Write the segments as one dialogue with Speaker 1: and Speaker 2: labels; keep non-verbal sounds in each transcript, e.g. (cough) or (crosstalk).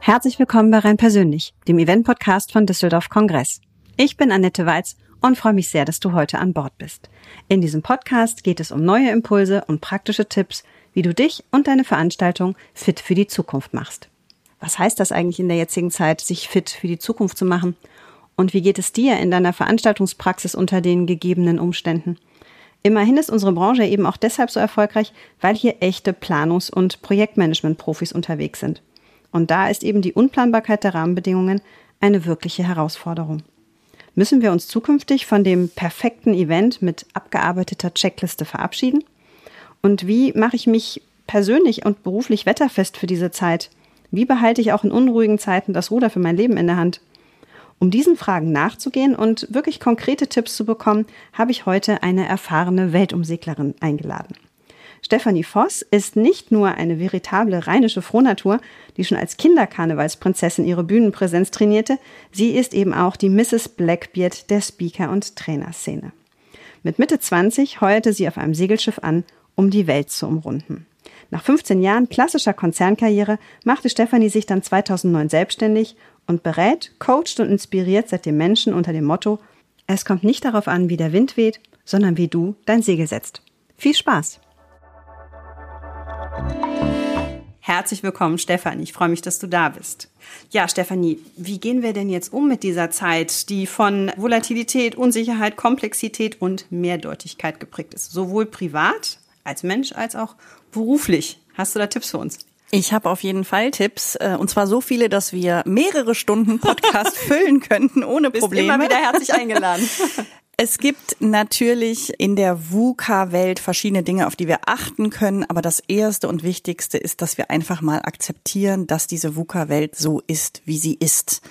Speaker 1: Herzlich willkommen bei Rhein Persönlich, dem Event-Podcast von Düsseldorf Kongress. Ich bin Annette Walz und freue mich sehr, dass du heute an Bord bist. In diesem Podcast geht es um neue Impulse und praktische Tipps, wie du dich und deine Veranstaltung fit für die Zukunft machst. Was heißt das eigentlich in der jetzigen Zeit, sich fit für die Zukunft zu machen? Und wie geht es dir in deiner Veranstaltungspraxis unter den gegebenen Umständen? Immerhin ist unsere Branche eben auch deshalb so erfolgreich, weil hier echte Planungs- und Projektmanagement-Profis unterwegs sind. Und da ist eben die Unplanbarkeit der Rahmenbedingungen eine wirkliche Herausforderung. Müssen wir uns zukünftig von dem perfekten Event mit abgearbeiteter Checkliste verabschieden? Und wie mache ich mich persönlich und beruflich wetterfest für diese Zeit? Wie behalte ich auch in unruhigen Zeiten das Ruder für mein Leben in der Hand? Um diesen Fragen nachzugehen und wirklich konkrete Tipps zu bekommen, habe ich heute eine erfahrene Weltumseglerin eingeladen. Stefanie Voss ist nicht nur eine veritable rheinische Frohnatur, die schon als Kinderkarnevalsprinzessin ihre Bühnenpräsenz trainierte, sie ist eben auch die Mrs. Blackbeard der Speaker- und Trainerszene. Mit Mitte 20 heuerte sie auf einem Segelschiff an, um die Welt zu umrunden. Nach 15 Jahren klassischer Konzernkarriere machte Stefanie sich dann 2009 selbstständig und berät, coacht und inspiriert seitdem Menschen unter dem Motto, es kommt nicht darauf an, wie der Wind weht, sondern wie du dein Segel setzt. Viel Spaß! Herzlich willkommen, Stefanie. Ich freue mich, dass du da bist. Ja, Stefanie, wie gehen wir denn jetzt um mit dieser Zeit, die von Volatilität, Unsicherheit, Komplexität und Mehrdeutigkeit geprägt ist? Sowohl privat als Mensch als auch beruflich. Hast du da Tipps für uns?
Speaker 2: Ich habe auf jeden Fall Tipps, äh, und zwar so viele, dass wir mehrere Stunden Podcast (laughs) füllen könnten ohne Probleme.
Speaker 1: Bist immer wieder herzlich eingeladen. (laughs)
Speaker 2: Es gibt natürlich in der VUCA-Welt verschiedene Dinge, auf die wir achten können. Aber das Erste und Wichtigste ist, dass wir einfach mal akzeptieren, dass diese VUCA-Welt so ist, wie sie ist.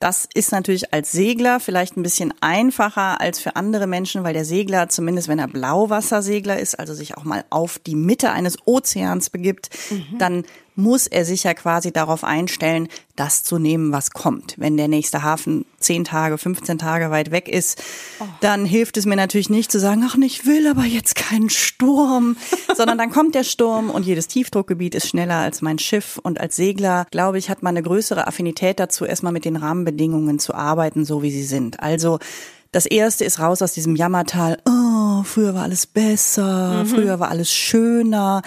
Speaker 2: Das ist natürlich als Segler vielleicht ein bisschen einfacher als für andere Menschen, weil der Segler, zumindest wenn er Blauwassersegler ist, also sich auch mal auf die Mitte eines Ozeans begibt, mhm. dann muss er sich ja quasi darauf einstellen, das zu nehmen, was kommt. Wenn der nächste Hafen zehn Tage, 15 Tage weit weg ist, oh. dann hilft es mir natürlich nicht zu sagen, ach, ich will aber jetzt keinen Sturm, (laughs) sondern dann kommt der Sturm und jedes Tiefdruckgebiet ist schneller als mein Schiff. Und als Segler, glaube ich, hat man eine größere Affinität dazu, erstmal mit den Rahmenbedingungen zu arbeiten, so wie sie sind. Also das erste ist raus aus diesem Jammertal. Oh, früher war alles besser, mhm. früher war alles schöner.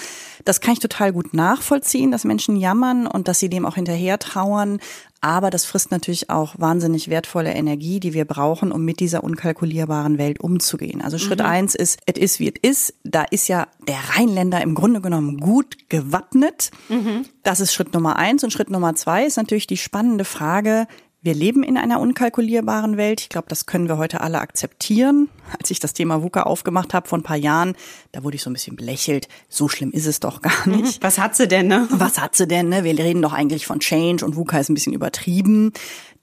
Speaker 2: Das kann ich total gut nachvollziehen, dass Menschen jammern und dass sie dem auch hinterher trauern. Aber das frisst natürlich auch wahnsinnig wertvolle Energie, die wir brauchen, um mit dieser unkalkulierbaren Welt umzugehen. Also Schritt mhm. eins ist, es ist wie es ist. Da ist ja der Rheinländer im Grunde genommen gut gewappnet. Mhm. Das ist Schritt Nummer eins. Und Schritt Nummer zwei ist natürlich die spannende Frage, wir leben in einer unkalkulierbaren Welt. Ich glaube, das können wir heute alle akzeptieren. Als ich das Thema VUCA aufgemacht habe vor ein paar Jahren, da wurde ich so ein bisschen belächelt. So schlimm ist es doch gar mhm. nicht.
Speaker 1: Was hat sie denn, ne?
Speaker 2: Was hat sie denn, ne? Wir reden doch eigentlich von Change und VUCA ist ein bisschen übertrieben.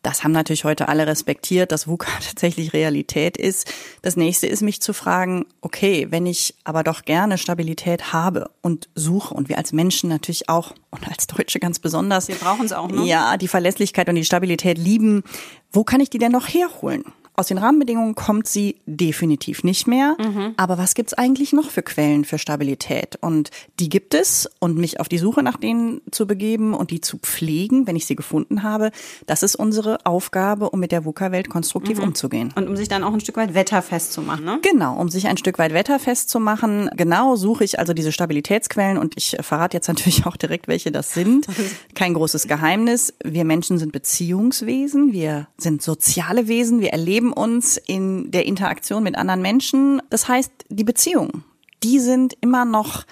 Speaker 2: Das haben natürlich heute alle respektiert, dass VUCA (laughs) tatsächlich Realität ist. Das nächste ist, mich zu fragen, okay, wenn ich aber doch gerne Stabilität habe und suche und wir als Menschen natürlich auch (laughs) und als Deutsche ganz besonders.
Speaker 1: Wir brauchen es auch, ne?
Speaker 2: Ja, die Verlässlichkeit und die Stabilität lieben. Wo kann ich die denn noch herholen? Aus den Rahmenbedingungen kommt sie definitiv nicht mehr. Mhm. Aber was gibt's eigentlich noch für Quellen für Stabilität? Und die gibt es. Und mich auf die Suche nach denen zu begeben und die zu pflegen, wenn ich sie gefunden habe, das ist unsere Aufgabe, um mit der VUCA-Welt konstruktiv mhm. umzugehen.
Speaker 1: Und um sich dann auch ein Stück weit wetterfest zu machen, ne?
Speaker 2: Genau, um sich ein Stück weit wetterfest zu machen. Genau suche ich also diese Stabilitätsquellen. Und ich verrate jetzt (laughs) natürlich auch direkt, welche das sind. (laughs) Kein großes Geheimnis. Wir Menschen sind Beziehungswesen. Wir sind soziale Wesen. Wir erleben erleben uns in der Interaktion mit anderen Menschen. Das heißt, die Beziehungen, die sind immer noch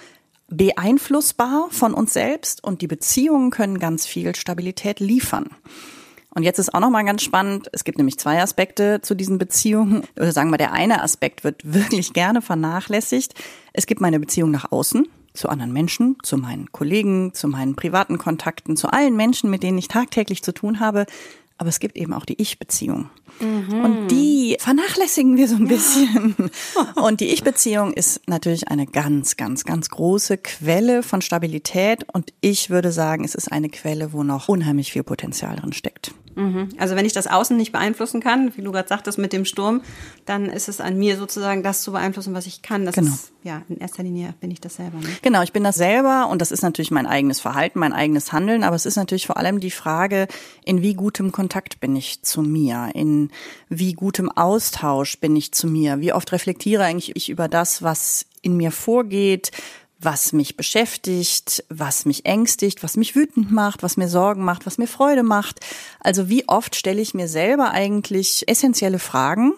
Speaker 2: beeinflussbar von uns selbst und die Beziehungen können ganz viel Stabilität liefern. Und jetzt ist auch noch mal ganz spannend, es gibt nämlich zwei Aspekte zu diesen Beziehungen. Oder sagen wir, der eine Aspekt wird (laughs) wirklich gerne vernachlässigt. Es gibt meine Beziehung nach außen, zu anderen Menschen, zu meinen Kollegen, zu meinen privaten Kontakten, zu allen Menschen, mit denen ich tagtäglich zu tun habe. Aber es gibt eben auch die Ich-Beziehung. Mhm. Und die vernachlässigen wir so ein ja. bisschen. (laughs) Und die Ich-Beziehung ist natürlich eine ganz, ganz, ganz große Quelle von Stabilität. Und ich würde sagen, es ist eine Quelle, wo noch unheimlich viel Potenzial drin steckt.
Speaker 1: Mhm. Also wenn ich das Außen nicht beeinflussen kann, wie du gerade sagtest mit dem Sturm, dann ist es an mir sozusagen das zu beeinflussen, was ich kann. Das genau. ist, ja, in erster Linie bin ich das selber. Ne?
Speaker 2: Genau, ich bin das selber und das ist natürlich mein eigenes Verhalten, mein eigenes Handeln, aber es ist natürlich vor allem die Frage, in wie gutem Kontakt bin ich zu mir, in wie gutem Austausch bin ich zu mir, wie oft reflektiere eigentlich ich über das, was in mir vorgeht, was mich beschäftigt, was mich ängstigt, was mich wütend macht, was mir Sorgen macht, was mir Freude macht. Also wie oft stelle ich mir selber eigentlich essentielle Fragen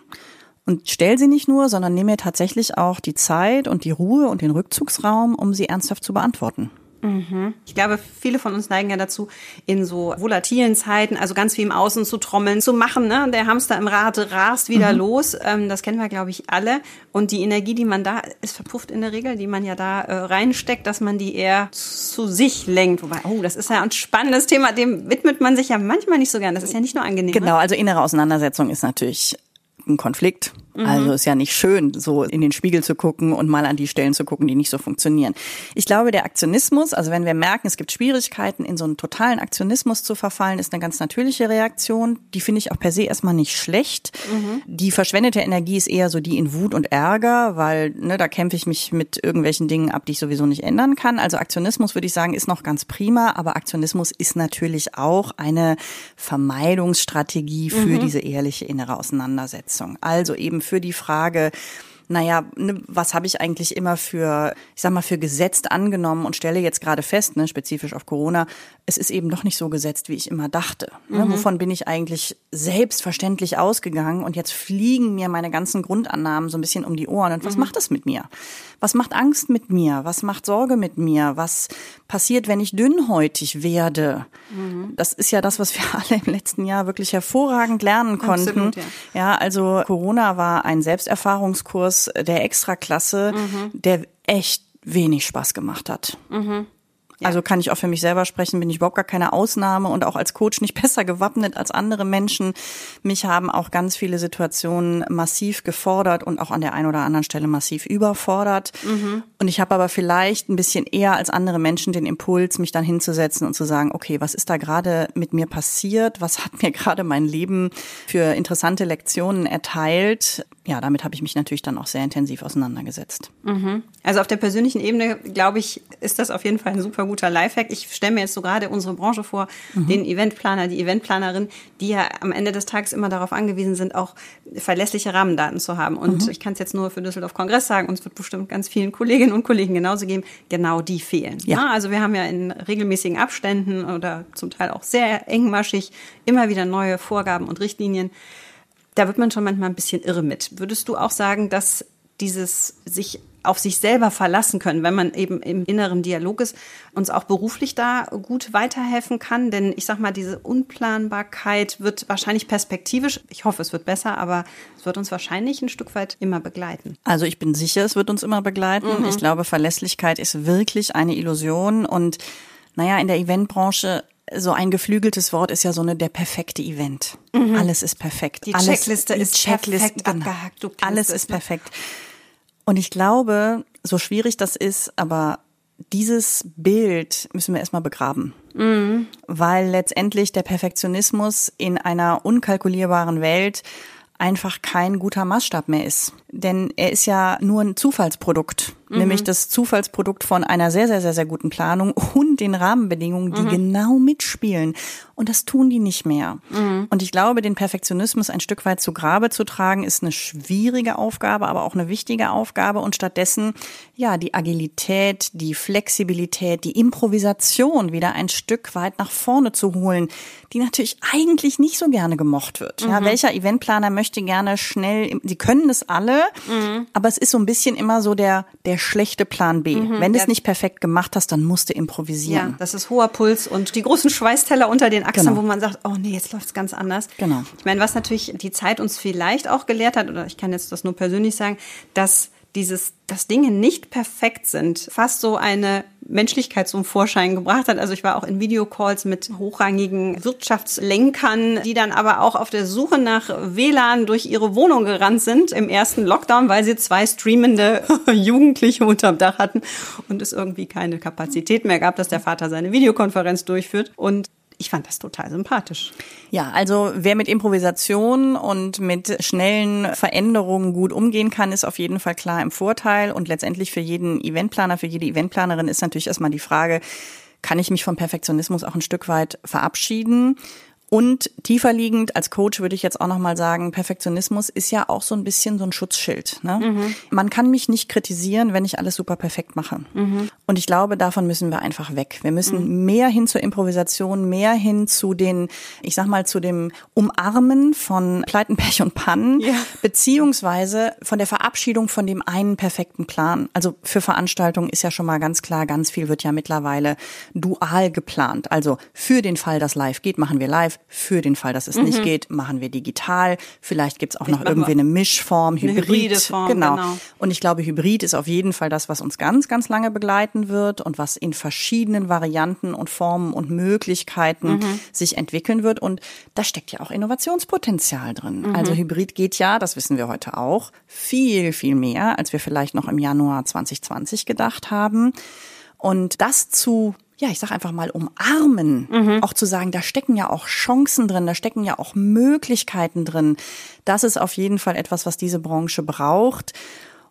Speaker 2: und stelle sie nicht nur, sondern nehme mir tatsächlich auch die Zeit und die Ruhe und den Rückzugsraum, um sie ernsthaft zu beantworten.
Speaker 1: Mhm. Ich glaube, viele von uns neigen ja dazu, in so volatilen Zeiten, also ganz viel im Außen zu trommeln, zu machen. Ne? Der Hamster im Rad rast wieder mhm. los. Ähm, das kennen wir, glaube ich, alle. Und die Energie, die man da, ist verpufft in der Regel, die man ja da äh, reinsteckt, dass man die eher zu sich lenkt. Wobei, oh, das ist ja ein spannendes Thema, dem widmet man sich ja manchmal nicht so gern. Das ist ja nicht nur angenehm.
Speaker 2: Genau, ne? also innere Auseinandersetzung ist natürlich ein Konflikt. Mhm. Also ist ja nicht schön, so in den Spiegel zu gucken und mal an die Stellen zu gucken, die nicht so funktionieren. Ich glaube, der Aktionismus, also wenn wir merken, es gibt Schwierigkeiten, in so einen totalen Aktionismus zu verfallen, ist eine ganz natürliche Reaktion. Die finde ich auch per se erstmal nicht schlecht. Mhm. Die verschwendete Energie ist eher so die in Wut und Ärger, weil ne, da kämpfe ich mich mit irgendwelchen Dingen ab, die ich sowieso nicht ändern kann. Also Aktionismus würde ich sagen, ist noch ganz prima, aber Aktionismus ist natürlich auch eine Vermeidungsstrategie für mhm. diese ehrliche innere Auseinandersetzung. Also eben für die Frage, naja, ne, was habe ich eigentlich immer für, ich sag mal, für gesetzt angenommen und stelle jetzt gerade fest, ne, spezifisch auf Corona, es ist eben doch nicht so gesetzt, wie ich immer dachte. Ne? Mhm. Wovon bin ich eigentlich selbstverständlich ausgegangen und jetzt fliegen mir meine ganzen Grundannahmen so ein bisschen um die Ohren. Und was mhm. macht das mit mir? Was macht Angst mit mir? Was macht Sorge mit mir? Was passiert, wenn ich dünnhäutig werde? Mhm. Das ist ja das, was wir (laughs) alle im letzten Jahr wirklich hervorragend lernen konnten. Absolut, ja. ja, also Corona war ein Selbsterfahrungskurs der Extraklasse, mhm. der echt wenig Spaß gemacht hat. Mhm. Ja. Also kann ich auch für mich selber sprechen, bin ich überhaupt gar keine Ausnahme und auch als Coach nicht (laughs) besser gewappnet als andere Menschen. Mich haben auch ganz viele Situationen massiv gefordert und auch an der einen oder anderen Stelle massiv überfordert. Mhm. Und ich habe aber vielleicht ein bisschen eher als andere Menschen den Impuls, mich dann hinzusetzen und zu sagen, okay, was ist da gerade mit mir passiert? Was hat (laughs) mir gerade mein Leben für interessante Lektionen erteilt? Ja, damit habe ich mich natürlich dann auch sehr intensiv auseinandergesetzt.
Speaker 1: Mhm. Also auf der persönlichen Ebene, glaube ich, ist das auf jeden Fall ein super guter Lifehack. Ich stelle mir jetzt so gerade unsere Branche vor, mhm. den Eventplaner, die Eventplanerin, die ja am Ende des Tages immer darauf angewiesen sind, auch verlässliche Rahmendaten zu haben. Und mhm. ich kann es jetzt nur für Düsseldorf Kongress sagen, und es wird bestimmt ganz vielen Kolleginnen und Kollegen genauso geben, genau die fehlen. Ja. ja. also wir haben ja in regelmäßigen Abständen oder zum Teil auch sehr engmaschig immer wieder neue Vorgaben und Richtlinien. Da wird man schon manchmal ein bisschen irre mit. Würdest du auch sagen, dass dieses sich auf sich selber verlassen können, wenn man eben im inneren Dialog ist, uns auch beruflich da gut weiterhelfen kann. Denn ich sag mal, diese Unplanbarkeit wird wahrscheinlich perspektivisch, ich hoffe, es wird besser, aber es wird uns wahrscheinlich ein Stück weit immer begleiten.
Speaker 2: Also ich bin sicher, es wird uns immer begleiten. Mhm. Ich glaube, Verlässlichkeit ist wirklich eine Illusion und naja, in der Eventbranche so ein geflügeltes Wort ist ja so eine der perfekte Event. Mhm. Alles ist perfekt.
Speaker 1: Die
Speaker 2: Alles,
Speaker 1: Checkliste ist Checkliste, perfekt genau. abgehakt.
Speaker 2: Alles ist ne? perfekt. Und ich glaube, so schwierig das ist, aber dieses Bild müssen wir erstmal begraben. Mhm. Weil letztendlich der Perfektionismus in einer unkalkulierbaren Welt einfach kein guter Maßstab mehr ist. Denn er ist ja nur ein Zufallsprodukt, mhm. nämlich das Zufallsprodukt von einer sehr, sehr, sehr, sehr guten Planung und den Rahmenbedingungen, die mhm. genau mitspielen. Und das tun die nicht mehr. Mhm. Und ich glaube, den Perfektionismus ein Stück weit zu Grabe zu tragen, ist eine schwierige Aufgabe, aber auch eine wichtige Aufgabe. Und stattdessen, ja, die Agilität, die Flexibilität, die Improvisation wieder ein Stück weit nach vorne zu holen, die natürlich eigentlich nicht so gerne gemocht wird. Ja, mhm. welcher Eventplaner möchte gerne schnell, sie können es alle, mhm. aber es ist so ein bisschen immer so der, der schlechte Plan B. Mhm. Wenn du es nicht perfekt gemacht hast, dann musst du improvisieren.
Speaker 1: Ja, das ist hoher Puls und die großen Schweißteller unter den Achseln, genau. wo man sagt, oh nee, jetzt läuft es ganz anders.
Speaker 2: Genau.
Speaker 1: Ich meine, was natürlich die Zeit uns vielleicht auch gelehrt hat, oder ich kann jetzt das nur persönlich sagen, dass dieses, dass Dinge nicht perfekt sind, fast so eine Menschlichkeit zum Vorschein gebracht hat. Also ich war auch in Videocalls mit hochrangigen Wirtschaftslenkern, die dann aber auch auf der Suche nach WLAN durch ihre Wohnung gerannt sind im ersten Lockdown, weil sie zwei streamende (laughs) Jugendliche unterm Dach hatten und es irgendwie keine Kapazität mehr gab, dass der Vater seine Videokonferenz durchführt. Und ich fand das total sympathisch.
Speaker 2: Ja, also wer mit Improvisation und mit schnellen Veränderungen gut umgehen kann, ist auf jeden Fall klar im Vorteil. Und letztendlich für jeden Eventplaner, für jede Eventplanerin ist natürlich erstmal die Frage, kann ich mich vom Perfektionismus auch ein Stück weit verabschieden? Und tiefer liegend als Coach würde ich jetzt auch noch mal sagen, Perfektionismus ist ja auch so ein bisschen so ein Schutzschild. Ne? Mhm. Man kann mich nicht kritisieren, wenn ich alles super perfekt mache. Mhm. Und ich glaube, davon müssen wir einfach weg. Wir müssen mhm. mehr hin zur Improvisation, mehr hin zu den, ich sag mal, zu dem Umarmen von Pleiten, Pech und Pannen, ja. beziehungsweise von der Verabschiedung von dem einen perfekten Plan. Also für Veranstaltungen ist ja schon mal ganz klar, ganz viel wird ja mittlerweile dual geplant. Also für den Fall, dass live geht, machen wir live für den Fall, dass es mhm. nicht geht, machen wir digital. Vielleicht gibt's auch noch irgendwie eine Mischform, Hybrid. Eine hybride Form, genau. genau. Und ich glaube, Hybrid ist auf jeden Fall das, was uns ganz, ganz lange begleiten wird und was in verschiedenen Varianten und Formen und Möglichkeiten mhm. sich entwickeln wird. Und da steckt ja auch Innovationspotenzial drin. Mhm. Also Hybrid geht ja, das wissen wir heute auch, viel, viel mehr, als wir vielleicht noch im Januar 2020 gedacht haben. Und das zu ja, ich sag einfach mal umarmen, mhm. auch zu sagen, da stecken ja auch Chancen drin, da stecken ja auch Möglichkeiten drin. Das ist auf jeden Fall etwas, was diese Branche braucht.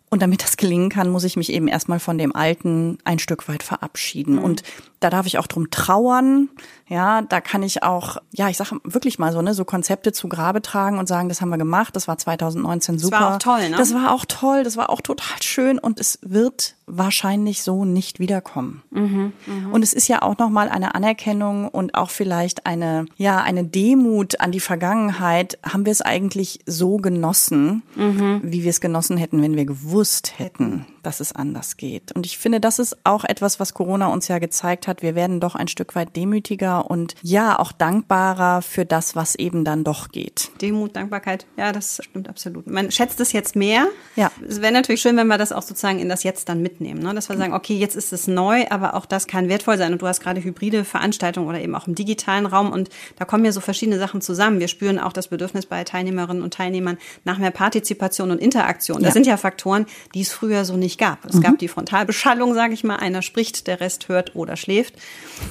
Speaker 2: Und damit das gelingen kann, muss ich mich eben erstmal von dem Alten ein Stück weit verabschieden. Mhm. Und da darf ich auch drum trauern. Ja, da kann ich auch, ja, ich sage wirklich mal so, ne, so Konzepte zu Grabe tragen und sagen, das haben wir gemacht, das war 2019 super. Das
Speaker 1: war auch toll, ne?
Speaker 2: Das war auch toll, das war auch total schön und es wird wahrscheinlich so nicht wiederkommen. Mhm, mh. Und es ist ja auch nochmal eine Anerkennung und auch vielleicht eine, ja, eine Demut an die Vergangenheit. Haben wir es eigentlich so genossen, mhm. wie wir es genossen hätten, wenn wir gewusst hätten, dass es anders geht. Und ich finde, das ist auch etwas, was Corona uns ja gezeigt hat. Wir werden doch ein Stück weit demütiger und ja, auch dankbarer für das, was eben dann doch geht.
Speaker 1: Demut, Dankbarkeit, ja, das stimmt absolut. Man schätzt es jetzt mehr.
Speaker 2: Ja.
Speaker 1: Es wäre natürlich schön, wenn wir das auch sozusagen in das Jetzt dann mitnehmen, ne? dass wir sagen, okay, jetzt ist es neu, aber auch das kann wertvoll sein. Und du hast gerade hybride Veranstaltungen oder eben auch im digitalen Raum und da kommen ja so verschiedene Sachen zusammen. Wir spüren auch das Bedürfnis bei Teilnehmerinnen und Teilnehmern nach mehr Partizipation und Interaktion. Das ja. sind ja Faktoren, die es früher so nicht gab. Es mhm. gab die Frontalbeschallung, sage ich mal, einer spricht, der Rest hört oder schläft.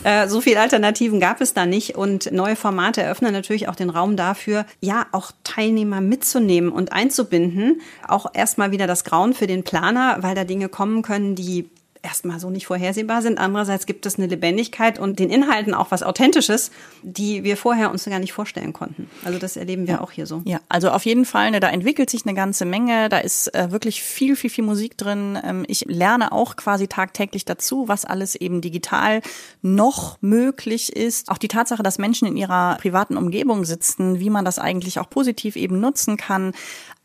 Speaker 1: Äh, so viel Alternativen Alternativen gab es da nicht und neue Formate eröffnen natürlich auch den Raum dafür, ja, auch Teilnehmer mitzunehmen und einzubinden. Auch erstmal wieder das Grauen für den Planer, weil da Dinge kommen können, die erstmal so nicht vorhersehbar sind. Andererseits gibt es eine Lebendigkeit und den Inhalten auch was Authentisches, die wir vorher uns gar nicht vorstellen konnten. Also das erleben wir
Speaker 2: ja.
Speaker 1: auch hier so.
Speaker 2: Ja, also auf jeden Fall, ne, da entwickelt sich eine ganze Menge. Da ist äh, wirklich viel, viel, viel Musik drin. Ähm, ich lerne auch quasi tagtäglich dazu, was alles eben digital noch möglich ist. Auch die Tatsache, dass Menschen in ihrer privaten Umgebung sitzen, wie man das eigentlich auch positiv eben nutzen kann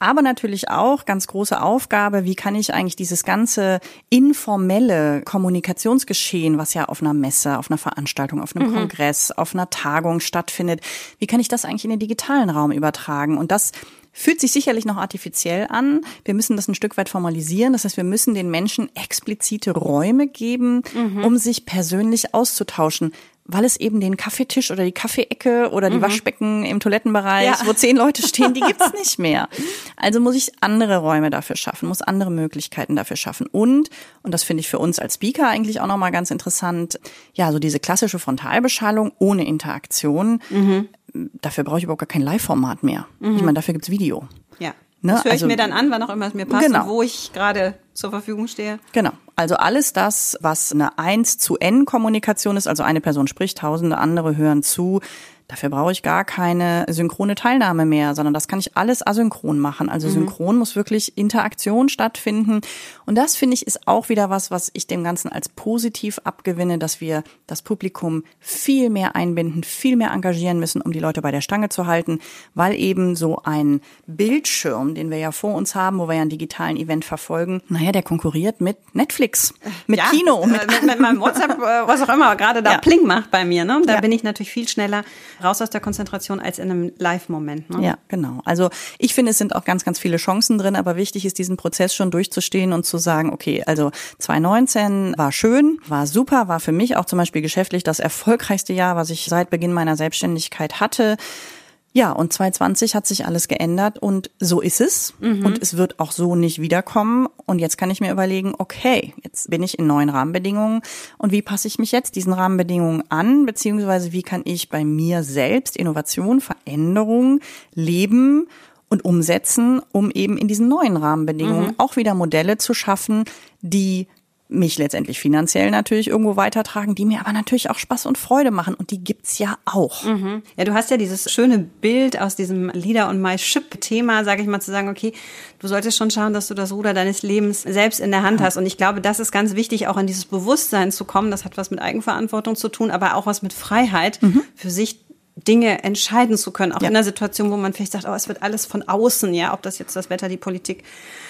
Speaker 2: aber natürlich auch ganz große Aufgabe, wie kann ich eigentlich dieses ganze informelle Kommunikationsgeschehen, was ja auf einer Messe, auf einer Veranstaltung, auf einem mhm. Kongress, auf einer Tagung stattfindet, wie kann ich das eigentlich in den digitalen Raum übertragen? Und das fühlt sich sicherlich noch artifiziell an. Wir müssen das ein Stück weit formalisieren. Das heißt, wir müssen den Menschen explizite Räume geben, mhm. um sich persönlich auszutauschen weil es eben den Kaffeetisch oder die Kaffeeecke oder die mhm. Waschbecken im Toilettenbereich, ja. wo zehn Leute stehen, die gibt's (laughs) nicht mehr. Also muss ich andere Räume dafür schaffen, muss andere Möglichkeiten dafür schaffen. Und, und das finde ich für uns als Speaker eigentlich auch nochmal ganz interessant, ja, so diese klassische Frontalbeschallung ohne Interaktion, mhm. dafür brauche ich überhaupt gar kein Live-Format mehr. Mhm. Ich meine, dafür gibt's Video.
Speaker 1: Ne? Das höre ich also, mir dann an, wann auch immer es mir passt genau. wo ich gerade zur Verfügung stehe.
Speaker 2: Genau. Also alles das, was eine 1 zu N Kommunikation ist, also eine Person spricht, tausende andere hören zu, Dafür brauche ich gar keine synchrone Teilnahme mehr, sondern das kann ich alles asynchron machen. Also mhm. synchron muss wirklich Interaktion stattfinden. Und das finde ich ist auch wieder was, was ich dem Ganzen als positiv abgewinne, dass wir das Publikum viel mehr einbinden, viel mehr engagieren müssen, um die Leute bei der Stange zu halten, weil eben so ein Bildschirm, den wir ja vor uns haben, wo wir ja einen digitalen Event verfolgen, naja, der konkurriert mit Netflix, mit ja, Kino,
Speaker 1: mit, mit, mit meinem WhatsApp, äh, was auch immer gerade da ja. Pling macht bei mir. Ne? Da ja. bin ich natürlich viel schneller raus aus der Konzentration als in einem Live-Moment.
Speaker 2: Ne? Ja, genau. Also ich finde, es sind auch ganz, ganz viele Chancen drin, aber wichtig ist, diesen Prozess schon durchzustehen und zu sagen, okay, also 2019 war schön, war super, war für mich auch zum Beispiel geschäftlich das erfolgreichste Jahr, was ich seit Beginn meiner Selbstständigkeit hatte. Ja, und 2020 hat sich alles geändert und so ist es. Mhm. Und es wird auch so nicht wiederkommen. Und jetzt kann ich mir überlegen, okay, jetzt bin ich in neuen Rahmenbedingungen. Und wie passe ich mich jetzt diesen Rahmenbedingungen an? Beziehungsweise wie kann ich bei mir selbst Innovation, Veränderung leben und umsetzen, um eben in diesen neuen Rahmenbedingungen mhm. auch wieder Modelle zu schaffen, die mich letztendlich finanziell natürlich irgendwo weitertragen, die mir aber natürlich auch Spaß und Freude machen und die gibt's ja auch.
Speaker 1: Mhm. Ja, du hast ja dieses schöne Bild aus diesem Leader und My Ship Thema, sage ich mal, zu sagen, okay, du solltest schon schauen, dass du das Ruder deines Lebens selbst in der Hand hast und ich glaube, das ist ganz wichtig, auch in dieses Bewusstsein zu kommen. Das hat was mit Eigenverantwortung zu tun, aber auch was mit Freiheit mhm. für sich Dinge entscheiden zu können, auch ja. in einer Situation, wo man vielleicht sagt, oh, es wird alles von außen, ja, ob das jetzt das Wetter, die Politik,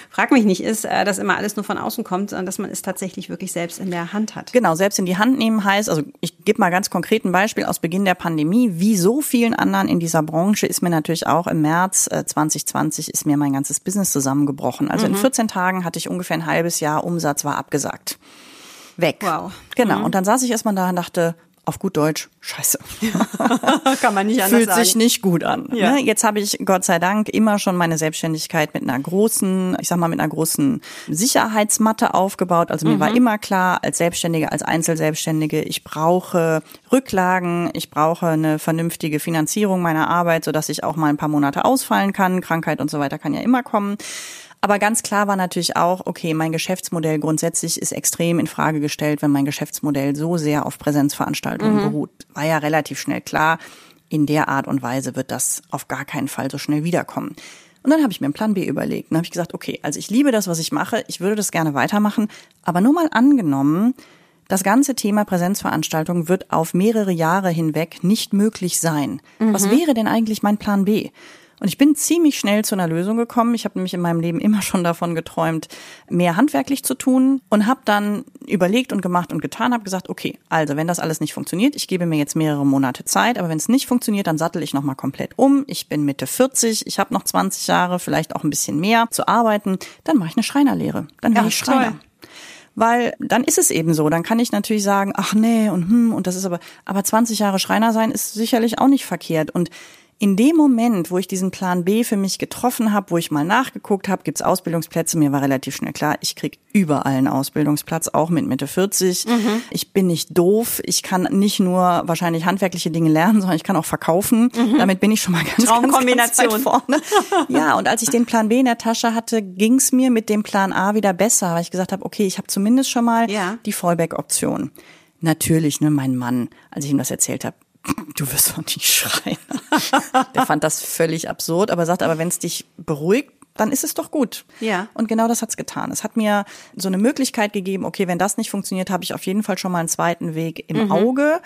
Speaker 1: frag mich nicht ist, äh, dass immer alles nur von außen kommt, sondern dass man es tatsächlich wirklich selbst in der Hand hat.
Speaker 2: Genau, selbst in die Hand nehmen heißt, also ich gebe mal ganz konkret ein Beispiel aus Beginn der Pandemie, wie so vielen anderen in dieser Branche ist mir natürlich auch im März 2020 äh, ist mir mein ganzes Business zusammengebrochen. Also mhm. in 14 Tagen hatte ich ungefähr ein halbes Jahr Umsatz war abgesagt. Weg. Wow. Genau. Mhm. Und dann saß ich erstmal da und dachte, auf gut Deutsch, scheiße. (laughs)
Speaker 1: Kann man nicht anders
Speaker 2: Fühlt
Speaker 1: sagen.
Speaker 2: sich nicht gut an. Ja. Ne? Jetzt habe ich Gott sei Dank immer schon meine Selbstständigkeit mit einer großen, ich sag mal, mit einer großen Sicherheitsmatte aufgebaut. Also mir mhm. war immer klar, als Selbstständige, als Einzelselbstständige, ich brauche Rücklagen, ich brauche eine vernünftige Finanzierung meiner Arbeit, sodass ich auch mal ein paar Monate ausfallen kann. Krankheit und so weiter kann ja immer kommen. Aber ganz klar war natürlich auch, okay, mein Geschäftsmodell grundsätzlich ist extrem in Frage gestellt, wenn mein Geschäftsmodell so sehr auf Präsenzveranstaltungen mhm. beruht. War ja relativ schnell klar, in der Art und Weise wird das auf gar keinen Fall so schnell wiederkommen. Und dann habe ich mir einen Plan B überlegt. Dann habe ich gesagt, okay, also ich liebe das, was ich mache, ich würde das gerne weitermachen, aber nur mal angenommen, das ganze Thema Präsenzveranstaltung wird auf mehrere Jahre hinweg nicht möglich sein. Mhm. Was wäre denn eigentlich mein Plan B? Und ich bin ziemlich schnell zu einer Lösung gekommen. Ich habe nämlich in meinem Leben immer schon davon geträumt, mehr handwerklich zu tun und habe dann überlegt und gemacht und getan, habe gesagt, okay, also wenn das alles nicht funktioniert, ich gebe mir jetzt mehrere Monate Zeit, aber wenn es nicht funktioniert, dann sattel ich nochmal komplett um. Ich bin Mitte 40, ich habe noch 20 Jahre, vielleicht auch ein bisschen mehr zu arbeiten, dann mache ich eine Schreinerlehre. Dann werde ich Schreiner. Toll weil dann ist es eben so. Dann kann ich natürlich sagen, ach nee und hm und das ist aber, aber 20 Jahre Schreiner sein ist sicherlich auch nicht verkehrt und in dem Moment, wo ich diesen Plan B für mich getroffen habe, wo ich mal nachgeguckt habe, gibt's Ausbildungsplätze, mir war relativ schnell klar, ich krieg überall einen Ausbildungsplatz, auch mit Mitte 40. Mhm. Ich bin nicht doof, ich kann nicht nur wahrscheinlich handwerkliche Dinge lernen, sondern ich kann auch verkaufen. Mhm. Damit bin ich schon mal ganz,
Speaker 1: Traumkombination.
Speaker 2: ganz, ganz vorne. (laughs) Ja, und als ich den Plan B in der Tasche hatte, ging's mir mit dem Plan A wieder besser, weil ich gesagt habe, okay, ich habe zumindest schon mal ja. die Fallback-Option. Natürlich, ne, mein Mann, als ich ihm das erzählt habe, du wirst doch nicht schreien. (laughs) Der fand das völlig absurd, aber sagt, aber wenn es dich beruhigt, dann ist es doch gut. Ja. Und genau das hat's getan. Es hat mir so eine Möglichkeit gegeben, okay, wenn das nicht funktioniert, habe ich auf jeden Fall schon mal einen zweiten Weg im mhm. Auge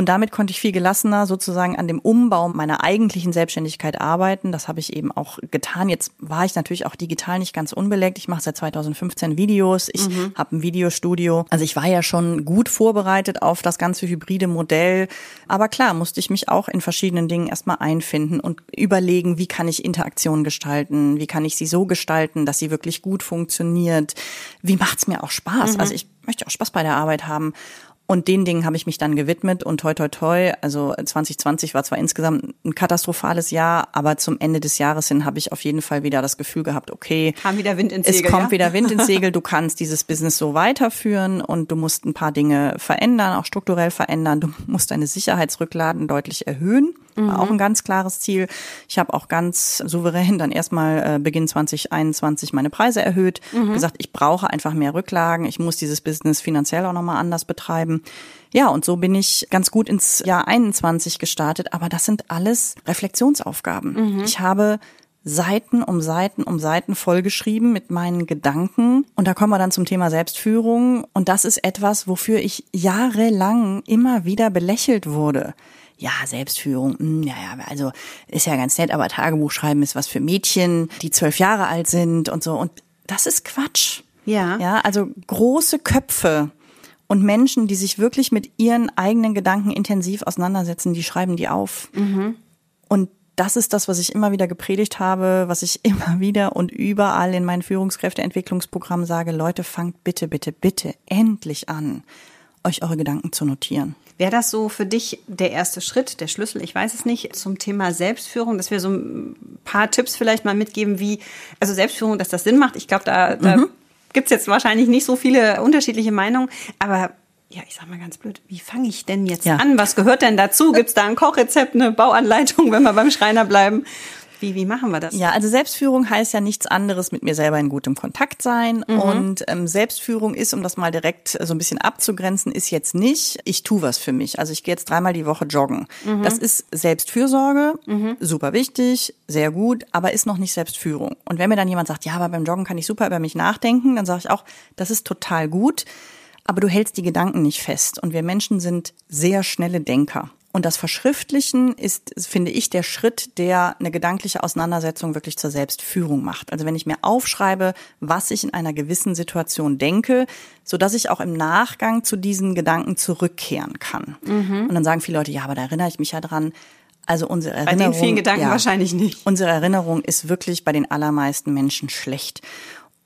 Speaker 2: und damit konnte ich viel gelassener sozusagen an dem Umbau meiner eigentlichen Selbstständigkeit arbeiten. Das habe ich eben auch getan. Jetzt war ich natürlich auch digital nicht ganz unbeleckt. Ich mache seit 2015 Videos. Ich mhm. habe ein Videostudio. Also ich war ja schon gut vorbereitet auf das ganze hybride Modell. Aber klar, musste ich mich auch in verschiedenen Dingen erstmal einfinden und überlegen, wie kann ich Interaktion gestalten? Wie kann ich sie so gestalten, dass sie wirklich gut funktioniert? Wie macht's mir auch Spaß? Mhm. Also ich möchte auch Spaß bei der Arbeit haben. Und den Dingen habe ich mich dann gewidmet und toi toi toi, also 2020 war zwar insgesamt ein katastrophales Jahr, aber zum Ende des Jahres hin habe ich auf jeden Fall wieder das Gefühl gehabt, okay,
Speaker 1: kam wieder Wind ins Segel.
Speaker 2: Es kommt
Speaker 1: ja?
Speaker 2: wieder Wind ins (laughs) Segel, du kannst dieses Business so weiterführen und du musst ein paar Dinge verändern, auch strukturell verändern. Du musst deine Sicherheitsrückladen deutlich erhöhen. War auch ein ganz klares Ziel. Ich habe auch ganz souverän dann erstmal äh, Beginn 2021 meine Preise erhöht, mhm. gesagt, ich brauche einfach mehr Rücklagen, ich muss dieses Business finanziell auch nochmal anders betreiben. Ja, und so bin ich ganz gut ins Jahr 21 gestartet, aber das sind alles Reflexionsaufgaben. Mhm. Ich habe Seiten um Seiten um Seiten vollgeschrieben mit meinen Gedanken. Und da kommen wir dann zum Thema Selbstführung. Und das ist etwas, wofür ich jahrelang immer wieder belächelt wurde ja, Selbstführung, mh, hm, ja, ja, also ist ja ganz nett, aber Tagebuch schreiben ist was für Mädchen, die zwölf Jahre alt sind und so. Und das ist Quatsch. Ja. Ja, also große Köpfe und Menschen, die sich wirklich mit ihren eigenen Gedanken intensiv auseinandersetzen, die schreiben die auf. Mhm. Und das ist das, was ich immer wieder gepredigt habe, was ich (laughs) immer wieder und überall in meinen Führungskräfteentwicklungsprogrammen sage, Leute, fangt bitte, bitte, bitte endlich an euch eure Gedanken zu notieren.
Speaker 1: Wäre das so für dich der erste Schritt, der Schlüssel, ich weiß es nicht, zum Thema Selbstführung, dass wir so ein paar Tipps vielleicht mal mitgeben, wie, also Selbstführung, dass das Sinn macht. Ich glaube, da, da mhm. gibt es jetzt wahrscheinlich nicht so viele unterschiedliche Meinungen, aber ja, ich sag mal ganz blöd, wie fange ich denn jetzt ja. an? Was gehört denn dazu? Gibt es da ein Kochrezept, eine Bauanleitung, wenn wir beim Schreiner bleiben? Wie, wie machen wir das?
Speaker 2: Ja, also Selbstführung heißt ja nichts anderes mit mir selber in gutem Kontakt sein. Mhm. Und ähm, Selbstführung ist, um das mal direkt so ein bisschen abzugrenzen, ist jetzt nicht, ich tu was für mich. Also ich gehe jetzt dreimal die Woche joggen. Mhm. Das ist Selbstfürsorge, mhm. super wichtig, sehr gut, aber ist noch nicht Selbstführung. Und wenn mir dann jemand sagt, ja, aber beim Joggen kann ich super über mich nachdenken, dann sage ich auch, das ist total gut aber du hältst die Gedanken nicht fest. Und wir Menschen sind sehr schnelle Denker. Und das Verschriftlichen ist, finde ich, der Schritt, der eine gedankliche Auseinandersetzung wirklich zur Selbstführung macht. Also wenn ich mir aufschreibe, was ich in einer gewissen Situation denke, so dass ich auch im Nachgang zu diesen Gedanken zurückkehren kann. Mhm. Und dann sagen viele Leute, ja, aber da erinnere ich mich ja dran. Also unsere Erinnerung.
Speaker 1: Bei den vielen Gedanken ja, wahrscheinlich nicht.
Speaker 2: Unsere Erinnerung ist wirklich bei den allermeisten Menschen schlecht.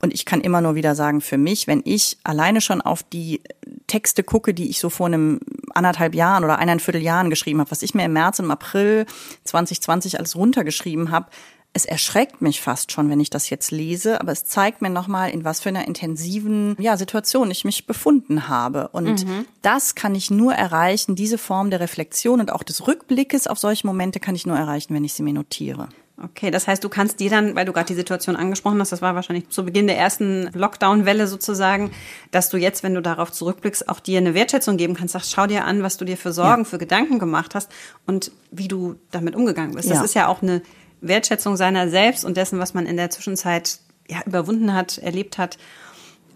Speaker 2: Und ich kann immer nur wieder sagen, für mich, wenn ich alleine schon auf die Texte gucke, die ich so vor einem anderthalb Jahren oder eineinviertel Jahren geschrieben habe, was ich mir im März und im April 2020 alles runtergeschrieben habe, es erschreckt mich fast schon, wenn ich das jetzt lese, aber es zeigt mir nochmal, in was für einer intensiven ja, Situation ich mich befunden habe. Und mhm. das kann ich nur erreichen, diese Form der Reflexion und auch des Rückblickes auf solche Momente kann ich nur erreichen, wenn ich sie mir notiere.
Speaker 1: Okay, das heißt, du kannst dir dann, weil du gerade die Situation angesprochen hast, das war wahrscheinlich zu Beginn der ersten Lockdown-Welle sozusagen, dass du jetzt, wenn du darauf zurückblickst, auch dir eine Wertschätzung geben kannst. Sag, schau dir an, was du dir für Sorgen, ja. für Gedanken gemacht hast und wie du damit umgegangen bist. Das ja. ist ja auch eine Wertschätzung seiner selbst und dessen, was man in der Zwischenzeit ja, überwunden hat, erlebt hat.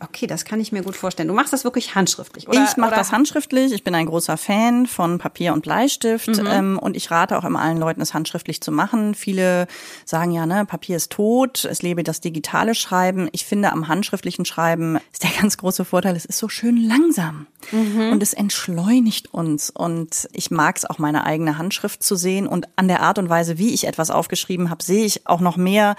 Speaker 1: Okay, das kann ich mir gut vorstellen. Du machst das wirklich handschriftlich, oder?
Speaker 2: Ich mache das handschriftlich. Ich bin ein großer Fan von Papier und Bleistift mhm. ähm, und ich rate auch immer allen Leuten, es handschriftlich zu machen. Viele sagen ja, ne, Papier ist tot, es lebe das digitale Schreiben. Ich finde, am handschriftlichen Schreiben ist der ganz große Vorteil, es ist so schön langsam mhm. und es entschleunigt uns. Und ich mag es auch, meine eigene Handschrift zu sehen und an der Art und Weise, wie ich etwas aufgeschrieben habe, sehe ich auch noch mehr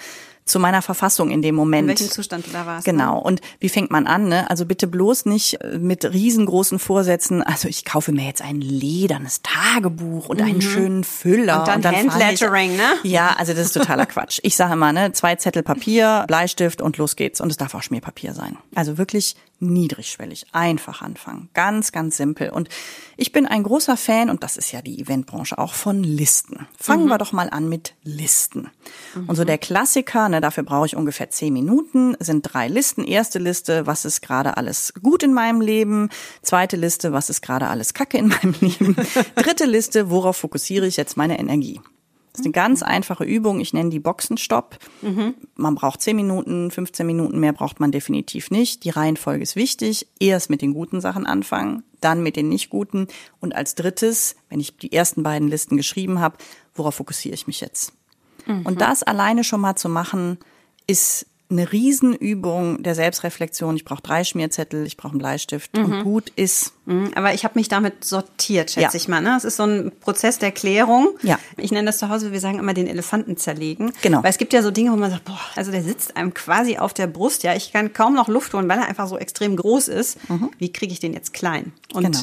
Speaker 2: zu meiner Verfassung in dem Moment. In
Speaker 1: welchem Zustand du da warst.
Speaker 2: Genau. Ne? Und wie fängt man an? Ne? Also bitte bloß nicht äh, mit riesengroßen Vorsätzen. Also ich kaufe mir jetzt ein ledernes Tagebuch und mhm. einen schönen Füller.
Speaker 1: Und dann, und dann Handlettering, ne?
Speaker 2: Ja, also das ist totaler Quatsch. Ich sage immer, ne, zwei Zettel Papier, Bleistift und los geht's. Und es darf auch Schmierpapier sein. Also wirklich niedrigschwellig, einfach anfangen. Ganz, ganz simpel. Und ich bin ein großer Fan, und das ist ja die Eventbranche auch, von Listen. Fangen mhm. wir doch mal an mit Listen. Mhm. Und so der Klassiker, ne, dafür brauche ich ungefähr zehn Minuten, sind drei Listen. Erste Liste, was ist gerade alles gut in meinem Leben? Zweite Liste, was ist gerade alles Kacke in meinem (laughs) Leben? Dritte Liste, worauf fokussiere ich jetzt meine Energie? Das ist eine ganz einfache Übung. Ich nenne die Boxenstopp. Mhm. Man braucht 10 Minuten, 15 Minuten mehr braucht man definitiv nicht. Die Reihenfolge ist wichtig. Erst mit den guten Sachen anfangen, dann mit den nicht guten. Und als drittes, wenn ich die ersten beiden Listen geschrieben habe, worauf fokussiere ich mich jetzt? Mhm. Und das alleine schon mal zu machen, ist eine Riesenübung der Selbstreflexion. Ich brauche drei Schmierzettel, ich brauche einen Bleistift mhm. und gut ist.
Speaker 1: Mhm. Aber ich habe mich damit sortiert, schätze ja. ich mal. Ne? Es ist so ein Prozess der Klärung.
Speaker 2: Ja.
Speaker 1: Ich nenne das zu Hause, wir sagen immer den Elefanten zerlegen.
Speaker 2: Genau.
Speaker 1: Weil es gibt ja so Dinge, wo man sagt, boah, also der sitzt einem quasi auf der Brust. Ja, ich kann kaum noch Luft holen, weil er einfach so extrem groß ist. Mhm. Wie kriege ich den jetzt klein? Und genau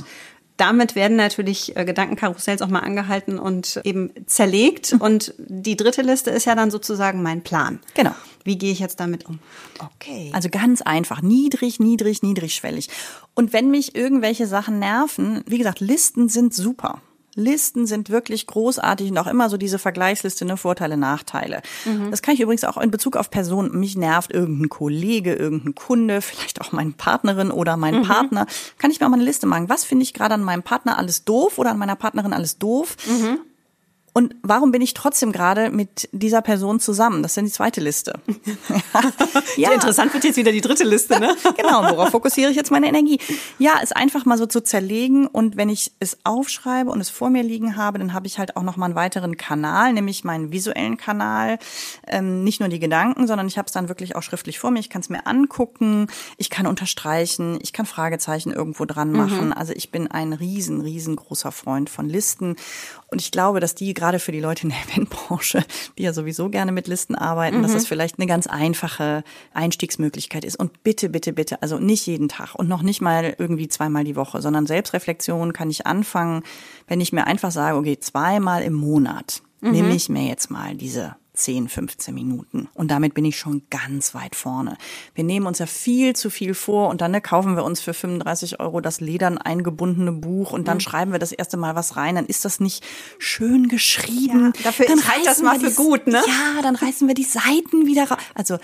Speaker 1: damit werden natürlich äh, Gedankenkarussells auch mal angehalten und eben zerlegt. Mhm. Und die dritte Liste ist ja dann sozusagen mein Plan.
Speaker 2: Genau.
Speaker 1: Wie gehe ich jetzt damit um?
Speaker 2: Okay. Also ganz einfach. Niedrig, niedrig, niedrigschwellig. Und wenn mich irgendwelche Sachen nerven, wie gesagt, Listen sind super. Listen sind wirklich großartig und auch immer so diese Vergleichsliste, ne, Vorteile, Nachteile. Mhm. Das kann ich übrigens auch in Bezug auf Personen. Mich nervt irgendein Kollege, irgendein Kunde, vielleicht auch meine Partnerin oder mein mhm. Partner. Kann ich mir auch mal eine Liste machen. Was finde ich gerade an meinem Partner alles doof oder an meiner Partnerin alles doof? Mhm. Und warum bin ich trotzdem gerade mit dieser Person zusammen? Das ist dann die zweite Liste. (laughs)
Speaker 1: ja, interessant wird jetzt wieder die dritte Liste, ne? (laughs)
Speaker 2: genau, worauf fokussiere ich jetzt meine Energie? Ja, es einfach mal so zu zerlegen und wenn ich es aufschreibe und es vor mir liegen habe, dann habe ich halt auch noch mal einen weiteren Kanal, nämlich meinen visuellen Kanal. Ähm, nicht nur die Gedanken, sondern ich habe es dann wirklich auch schriftlich vor mir. Ich kann es mir angucken, ich kann unterstreichen, ich kann Fragezeichen irgendwo dran mhm. machen. Mhm. Also ich bin ein riesen, riesengroßer Freund von Listen und ich glaube, dass die gerade für die Leute in der (laughs) Eventbranche, die ja sowieso gerne mit Listen arbeiten, mhm. dass das vielleicht eine ganz einfache Einstiegsmöglichkeit ist. Und bitte, bitte, bitte, also nicht jeden Tag und noch nicht mal irgendwie zweimal die Woche, sondern Selbstreflexion kann ich anfangen, wenn ich mir einfach sage, okay, zweimal im Monat mhm. nehme ich mir jetzt mal diese 10, 15 Minuten. Und damit bin ich schon ganz weit vorne. Wir nehmen uns ja viel zu viel vor und dann ne, kaufen wir uns für 35 Euro das ledern eingebundene Buch und dann mhm. schreiben wir das erste Mal was rein. Dann ist das nicht schön geschrieben.
Speaker 1: Ja, dafür
Speaker 2: dann
Speaker 1: reißen das mal für gut, ne?
Speaker 2: Ja, dann reißen wir die Seiten wieder raus. Also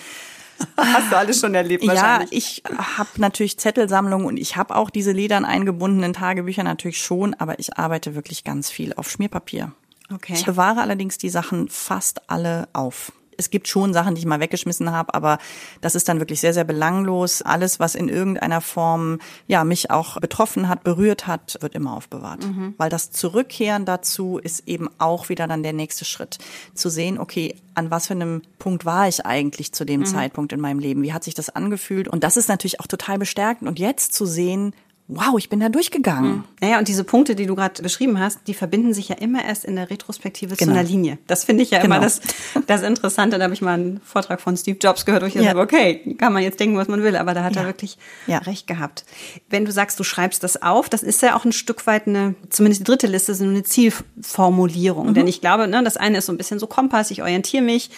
Speaker 1: Hast du alles schon erlebt
Speaker 2: wahrscheinlich. Ja, ich habe natürlich Zettelsammlungen und ich habe auch diese ledern eingebundenen Tagebücher natürlich schon, aber ich arbeite wirklich ganz viel auf Schmierpapier. Okay. Ich bewahre allerdings die Sachen fast alle auf. Es gibt schon Sachen, die ich mal weggeschmissen habe, aber das ist dann wirklich sehr, sehr belanglos. Alles, was in irgendeiner Form ja mich auch betroffen hat, berührt hat, wird immer aufbewahrt. Mhm. Weil das Zurückkehren dazu ist eben auch wieder dann der nächste Schritt. Zu sehen, okay, an was für einem Punkt war ich eigentlich zu dem mhm. Zeitpunkt in meinem Leben? Wie hat sich das angefühlt? Und das ist natürlich auch total bestärkend. Und jetzt zu sehen, wow, ich bin da durchgegangen. Mhm.
Speaker 1: Naja, und diese Punkte, die du gerade beschrieben hast, die verbinden sich ja immer erst in der Retrospektive genau. zu einer Linie. Das finde ich ja genau. immer das, das Interessante. Da habe ich mal einen Vortrag von Steve Jobs gehört, wo ich ja. sage, okay, kann man jetzt denken, was man will, aber da hat ja. er wirklich ja. recht gehabt. Wenn du sagst, du schreibst das auf, das ist ja auch ein Stück weit eine, zumindest die dritte Liste, so eine Zielformulierung. Mhm. Denn ich glaube, ne, das eine ist so ein bisschen so Kompass, ich orientiere mich.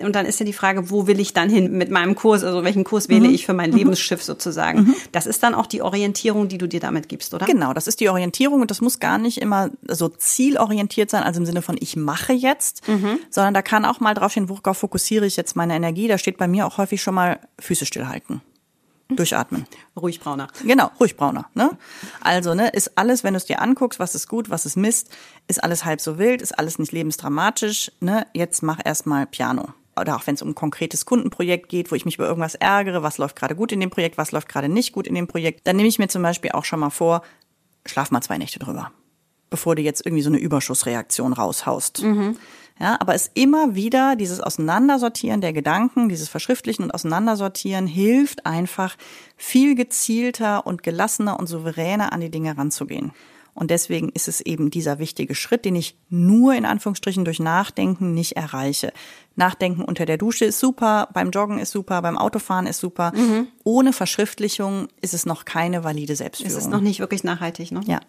Speaker 1: Und dann ist ja die Frage, wo will ich dann hin mit meinem Kurs? Also welchen Kurs wähle mhm. ich für mein mhm. Lebensschiff sozusagen? Mhm. Das ist dann auch die Orientierung, die du dir damit gibst, oder?
Speaker 2: Genau, das ist die Orientierung und das muss gar nicht immer so zielorientiert sein, also im Sinne von ich mache jetzt, mhm. sondern da kann auch mal draufstehen, worauf fokussiere ich jetzt meine Energie. Da steht bei mir auch häufig schon mal Füße stillhalten. Mhm. Durchatmen.
Speaker 1: Ruhig brauner.
Speaker 2: Genau, ruhig brauner. Ne? Also, ne, ist alles, wenn du es dir anguckst, was ist gut, was ist Mist, ist alles halb so wild, ist alles nicht lebensdramatisch. Ne? Jetzt mach erstmal Piano oder auch wenn es um ein konkretes Kundenprojekt geht, wo ich mich über irgendwas ärgere, was läuft gerade gut in dem Projekt, was läuft gerade nicht gut in dem Projekt, dann nehme ich mir zum Beispiel auch schon mal vor, schlaf mal zwei Nächte drüber, bevor du jetzt irgendwie so eine Überschussreaktion raushaust. Mhm. Ja, aber es immer wieder dieses Auseinandersortieren der Gedanken, dieses Verschriftlichen und Auseinandersortieren hilft einfach viel gezielter und gelassener und souveräner an die Dinge ranzugehen. Und deswegen ist es eben dieser wichtige Schritt, den ich nur in Anführungsstrichen durch Nachdenken nicht erreiche. Nachdenken unter der Dusche ist super, beim Joggen ist super, beim Autofahren ist super. Mhm. Ohne Verschriftlichung ist es noch keine valide Selbstführung.
Speaker 1: Es ist noch nicht wirklich nachhaltig, ne?
Speaker 2: Ja.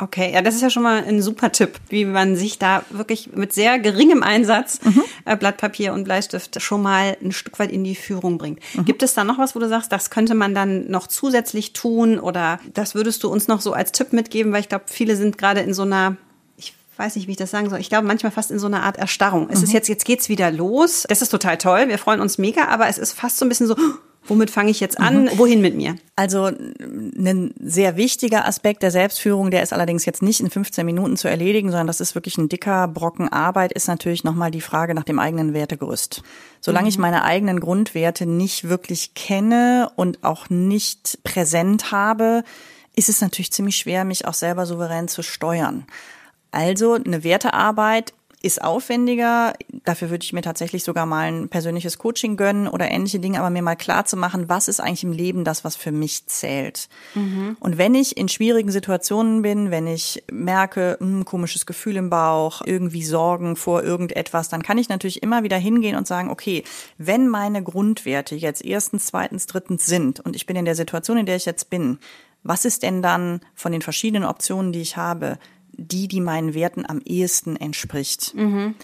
Speaker 1: Okay, ja, das ist ja schon mal ein super Tipp, wie man sich da wirklich mit sehr geringem Einsatz mhm. äh, Blatt Papier und Bleistift schon mal ein Stück weit in die Führung bringt. Mhm. Gibt es da noch was, wo du sagst, das könnte man dann noch zusätzlich tun oder das würdest du uns noch so als Tipp mitgeben, weil ich glaube, viele sind gerade in so einer ich weiß nicht, wie ich das sagen soll. Ich glaube, manchmal fast in so einer Art Erstarrung. Es mhm. ist jetzt, jetzt geht's wieder los. Das ist total toll. Wir freuen uns mega, aber es ist fast so ein bisschen so, Womit fange ich jetzt an? Mhm. Wohin mit mir?
Speaker 2: Also ein sehr wichtiger Aspekt der Selbstführung, der ist allerdings jetzt nicht in 15 Minuten zu erledigen, sondern das ist wirklich ein dicker Brocken Arbeit, ist natürlich nochmal die Frage nach dem eigenen Wertegerüst. Solange mhm. ich meine eigenen Grundwerte nicht wirklich kenne und auch nicht präsent habe, ist es natürlich ziemlich schwer, mich auch selber souverän zu steuern. Also eine Wertearbeit ist aufwendiger. Dafür würde ich mir tatsächlich sogar mal ein persönliches Coaching gönnen oder ähnliche Dinge, aber mir mal klar zu machen, was ist eigentlich im Leben das, was für mich zählt. Mhm. Und wenn ich in schwierigen Situationen bin, wenn ich merke, hm, komisches Gefühl im Bauch, irgendwie Sorgen vor irgendetwas, dann kann ich natürlich immer wieder hingehen und sagen, okay, wenn meine Grundwerte jetzt erstens, zweitens, drittens sind und ich bin in der Situation, in der ich jetzt bin, was ist denn dann von den verschiedenen Optionen, die ich habe, die, die meinen Werten am ehesten entspricht. Mhm.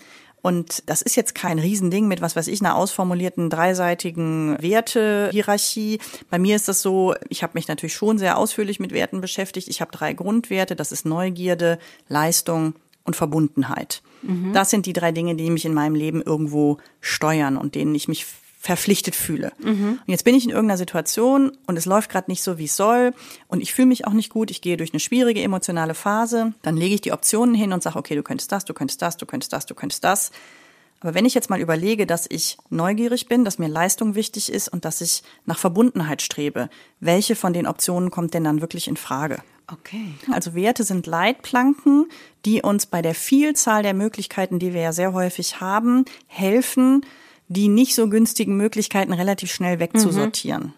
Speaker 2: Und das ist jetzt kein Riesending mit, was weiß ich, einer ausformulierten dreiseitigen Wertehierarchie. Bei mir ist das so, ich habe mich natürlich schon sehr ausführlich mit Werten beschäftigt. Ich habe drei Grundwerte, das ist Neugierde, Leistung und Verbundenheit. Mhm. Das sind die drei Dinge, die mich in meinem Leben irgendwo steuern und denen ich mich verpflichtet fühle. Mhm. Und jetzt bin ich in irgendeiner Situation und es läuft gerade nicht so, wie es soll und ich fühle mich auch nicht gut, ich gehe durch eine schwierige emotionale Phase, dann lege ich die Optionen hin und sage, okay, du könntest das, du könntest das, du könntest das, du könntest das. Aber wenn ich jetzt mal überlege, dass ich neugierig bin, dass mir Leistung wichtig ist und dass ich nach Verbundenheit strebe, welche von den Optionen kommt denn dann wirklich in Frage?
Speaker 1: Okay.
Speaker 2: Also Werte sind Leitplanken, die uns bei der Vielzahl der Möglichkeiten, die wir ja sehr häufig haben, helfen, die nicht so günstigen Möglichkeiten relativ schnell wegzusortieren. Mhm.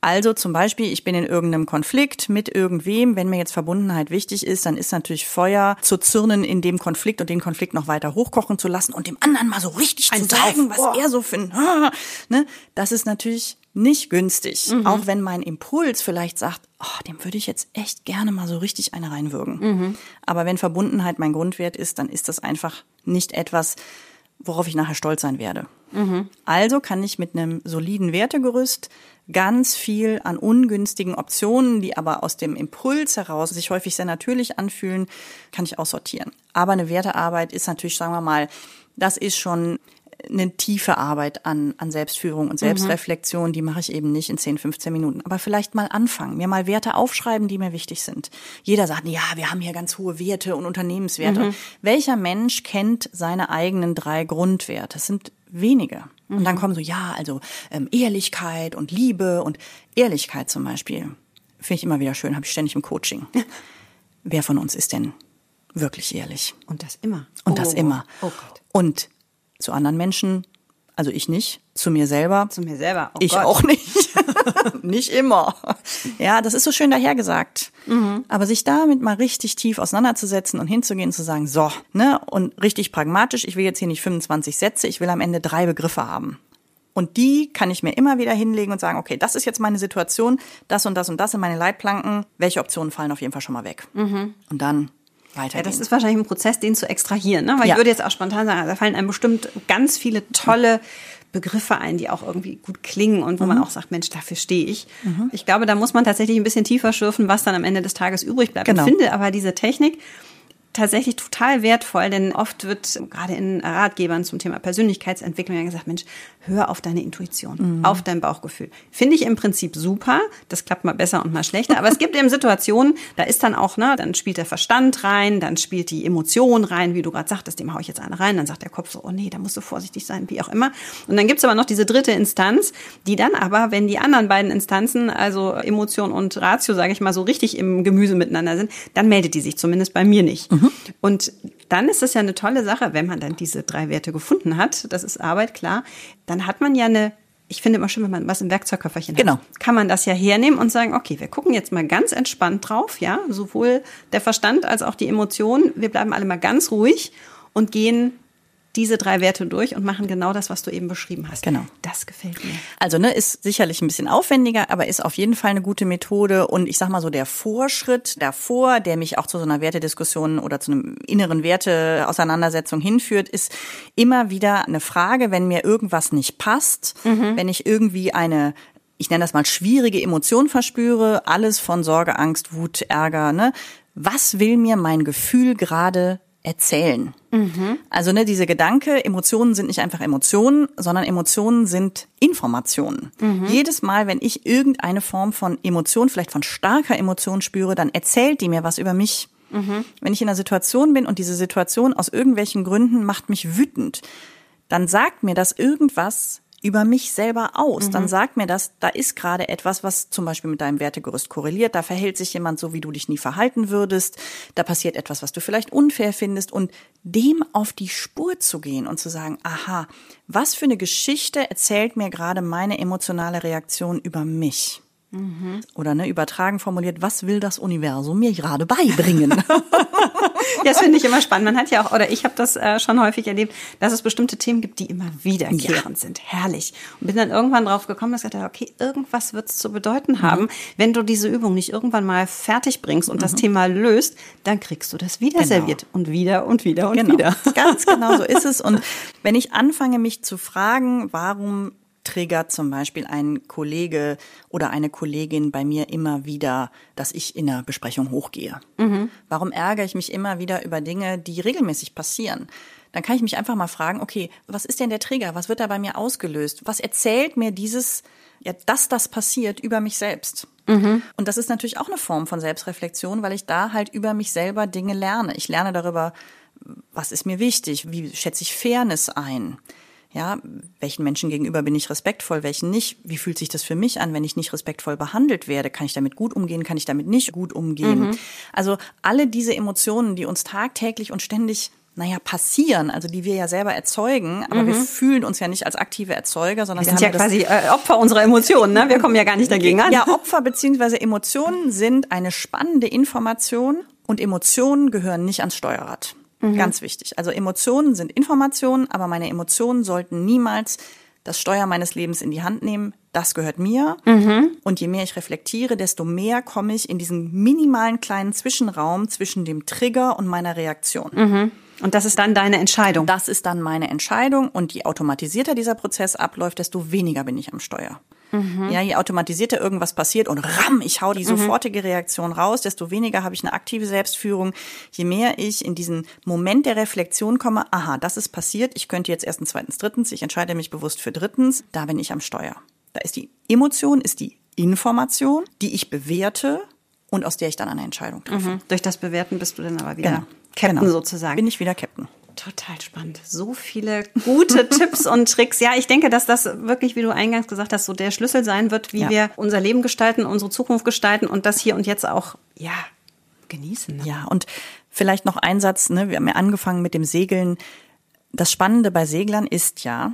Speaker 2: Also zum Beispiel, ich bin in irgendeinem Konflikt mit irgendwem. Wenn mir jetzt Verbundenheit wichtig ist, dann ist natürlich Feuer zu zürnen in dem Konflikt und den Konflikt noch weiter hochkochen zu lassen und dem anderen mal so richtig Ein zu sagen, was er so findet. (laughs) Ne? Das ist natürlich nicht günstig. Mhm. Auch wenn mein Impuls vielleicht sagt, oh, dem würde ich jetzt echt gerne mal so richtig eine reinwürgen. Mhm. Aber wenn Verbundenheit mein Grundwert ist, dann ist das einfach nicht etwas, worauf ich nachher stolz sein werde. Mhm. Also kann ich mit einem soliden Wertegerüst ganz viel an ungünstigen Optionen, die aber aus dem Impuls heraus sich häufig sehr natürlich anfühlen, kann ich aussortieren. Aber eine Wertearbeit ist natürlich, sagen wir mal, das ist schon eine tiefe Arbeit an, an Selbstführung und mhm. Selbstreflexion, mhm. die mache ich eben nicht in 10, 15 Minuten. Aber vielleicht mal anfangen, mir mal Werte aufschreiben, die mir wichtig sind. Jeder sagt, ja, wir haben hier ganz hohe Werte und Unternehmenswerte. Mhm. Welcher Mensch kennt seine eigenen drei Grundwerte? Das sind wenige. Und dann mhm. kommen so, ja, also ähm, Ehrlichkeit und Liebe und Ehrlichkeit zum Beispiel. Finde ich immer wieder schön, habe ich ständig im Coaching. Wer von uns ist denn wirklich ehrlich?
Speaker 1: Und das immer.
Speaker 2: Und oh, das immer. Oh Gott. Und zu anderen Menschen, also ich nicht, zu mir selber.
Speaker 1: Zu mir selber.
Speaker 2: Oh ich Gott. auch nicht. (laughs) nicht immer. Ja, das ist so schön dahergesagt. Mhm. Aber sich damit mal richtig tief auseinanderzusetzen und hinzugehen und zu sagen, so, ne, und richtig pragmatisch, ich will jetzt hier nicht 25 Sätze, ich will am Ende drei Begriffe haben. Und die kann ich mir immer wieder hinlegen und sagen, okay, das ist jetzt meine Situation, das und das und das sind meine Leitplanken. Welche Optionen fallen auf jeden Fall schon mal weg? Mhm. Und dann weitergehen.
Speaker 1: Ja, das ist wahrscheinlich ein Prozess, den zu extrahieren. Ne? Weil ja. ich würde jetzt auch spontan sagen, da fallen einem bestimmt ganz viele tolle Begriffe ein, die auch irgendwie gut klingen und wo mhm. man auch sagt, Mensch, dafür stehe ich. Mhm. Ich glaube, da muss man tatsächlich ein bisschen tiefer schürfen, was dann am Ende des Tages übrig bleibt. Genau. Ich finde aber diese Technik, tatsächlich total wertvoll, denn oft wird gerade in Ratgebern zum Thema Persönlichkeitsentwicklung ja gesagt, Mensch, hör auf deine Intuition, mhm. auf dein Bauchgefühl. Finde ich im Prinzip super. Das klappt mal besser und mal schlechter. Aber es gibt eben Situationen, da ist dann auch, ne, dann spielt der Verstand rein, dann spielt die Emotion rein, wie du gerade sagtest, dem hau ich jetzt eine rein. Dann sagt der Kopf so, oh nee, da musst du vorsichtig sein, wie auch immer. Und dann gibt's aber noch diese dritte Instanz, die dann aber, wenn die anderen beiden Instanzen, also Emotion und Ratio, sage ich mal, so richtig im Gemüse miteinander sind, dann meldet die sich zumindest bei mir nicht. Mhm. Und dann ist es ja eine tolle Sache, wenn man dann diese drei Werte gefunden hat. Das ist Arbeit, klar. Dann hat man ja eine ich finde immer schön, wenn man was im Werkzeugköfferchen
Speaker 2: genau. hat.
Speaker 1: Genau. Kann man das ja hernehmen und sagen, okay, wir gucken jetzt mal ganz entspannt drauf, ja, sowohl der Verstand als auch die Emotionen. Wir bleiben alle mal ganz ruhig und gehen diese drei Werte durch und machen genau das, was du eben beschrieben hast.
Speaker 2: Genau.
Speaker 1: Das gefällt mir.
Speaker 2: Also, ne, ist sicherlich ein bisschen aufwendiger, aber ist auf jeden Fall eine gute Methode. Und ich sag mal so, der Vorschritt davor, der mich auch zu so einer Wertediskussion oder zu einem inneren Werteauseinandersetzung hinführt, ist immer wieder eine Frage, wenn mir irgendwas nicht passt, mhm. wenn ich irgendwie eine ich nenne das mal schwierige Emotion verspüre, alles von Sorge, Angst, Wut, Ärger, ne? Was will mir mein Gefühl gerade erzählen. Mhm. Also ne, diese Gedanke, Emotionen sind nicht einfach Emotionen, sondern Emotionen sind Informationen. Mhm. Jedes Mal, wenn ich irgendeine Form von Emotion, vielleicht von starker Emotion spüre, dann erzählt die mir was über mich. Mhm. Wenn ich in einer Situation bin und diese Situation aus irgendwelchen Gründen macht mich wütend, dann sagt mir das irgendwas über mich selber aus. Mhm. Dann sag mir das, da ist gerade etwas, was zum Beispiel mit deinem Wertegerüst korreliert. Da verhält sich jemand so, wie du dich nie verhalten würdest. Da passiert etwas, was du vielleicht unfair findest. Und dem auf die Spur zu gehen und zu sagen, aha, was für eine Geschichte erzählt mir gerade meine emotionale Reaktion über mich? Mhm. Oder ne, übertragen formuliert, was will das Universum mir gerade beibringen? (laughs) (laughs)
Speaker 1: ja, das finde ich immer spannend. Man hat ja auch, oder ich habe das äh, schon häufig erlebt, dass es bestimmte Themen gibt, die immer wiederkehrend ja. sind. Herrlich. Und bin dann irgendwann drauf gekommen, dass ich dachte, okay, irgendwas wird es zu bedeuten mhm. haben. Wenn du diese Übung nicht irgendwann mal fertig bringst und mhm. das Thema löst, dann kriegst du das wieder genau. serviert. Und wieder und wieder und
Speaker 2: genau.
Speaker 1: wieder.
Speaker 2: Ganz genau so ist es. Und (laughs) wenn ich anfange, mich zu fragen, warum triggert zum Beispiel ein Kollege oder eine Kollegin bei mir immer wieder, dass ich in einer Besprechung hochgehe? Mhm. Warum ärgere ich mich immer wieder über Dinge, die regelmäßig passieren? Dann kann ich mich einfach mal fragen, okay, was ist denn der Trigger? Was wird da bei mir ausgelöst? Was erzählt mir dieses, ja, dass das passiert über mich selbst? Mhm. Und das ist natürlich auch eine Form von Selbstreflexion, weil ich da halt über mich selber Dinge lerne. Ich lerne darüber, was ist mir wichtig? Wie schätze ich Fairness ein? Ja, welchen Menschen gegenüber bin ich respektvoll, welchen nicht? Wie fühlt sich das für mich an, wenn ich nicht respektvoll behandelt werde? Kann ich damit gut umgehen? Kann ich damit nicht gut umgehen? Mhm. Also alle diese Emotionen, die uns tagtäglich und ständig naja, passieren, also die wir ja selber erzeugen, aber mhm. wir fühlen uns ja nicht als aktive Erzeuger, sondern
Speaker 1: wir, wir sind ja quasi äh, Opfer unserer Emotionen, ne? Wir kommen ja gar nicht dagegen an.
Speaker 2: Ja, Opfer beziehungsweise Emotionen sind eine spannende Information und Emotionen gehören nicht ans Steuerrad. Mhm. Ganz wichtig. Also Emotionen sind Informationen, aber meine Emotionen sollten niemals das Steuer meines Lebens in die Hand nehmen. Das gehört mir. Mhm. Und je mehr ich reflektiere, desto mehr komme ich in diesen minimalen kleinen Zwischenraum zwischen dem Trigger und meiner Reaktion.
Speaker 1: Mhm. Und das ist dann deine Entscheidung.
Speaker 2: Das ist dann meine Entscheidung. Und je automatisierter dieser Prozess abläuft, desto weniger bin ich am Steuer. Mhm. Ja, je automatisierter irgendwas passiert und ram, ich hau die mhm. sofortige Reaktion raus, desto weniger habe ich eine aktive Selbstführung. Je mehr ich in diesen Moment der Reflexion komme, aha, das ist passiert, ich könnte jetzt erstens, zweitens, drittens, ich entscheide mich bewusst für drittens, da bin ich am Steuer. Da ist die Emotion, ist die Information, die ich bewerte und aus der ich dann eine Entscheidung treffe. Mhm.
Speaker 1: Durch das Bewerten bist du dann aber wieder
Speaker 2: genau.
Speaker 1: Captain
Speaker 2: genau.
Speaker 1: sozusagen.
Speaker 2: Bin ich wieder Captain.
Speaker 1: Total spannend. So viele gute (laughs) Tipps und Tricks. Ja, ich denke, dass das wirklich, wie du eingangs gesagt hast, so der Schlüssel sein wird, wie ja. wir unser Leben gestalten, unsere Zukunft gestalten und das hier und jetzt auch, ja, genießen.
Speaker 2: Ne? Ja, und vielleicht noch ein Satz, ne? wir haben ja angefangen mit dem Segeln. Das Spannende bei Seglern ist ja,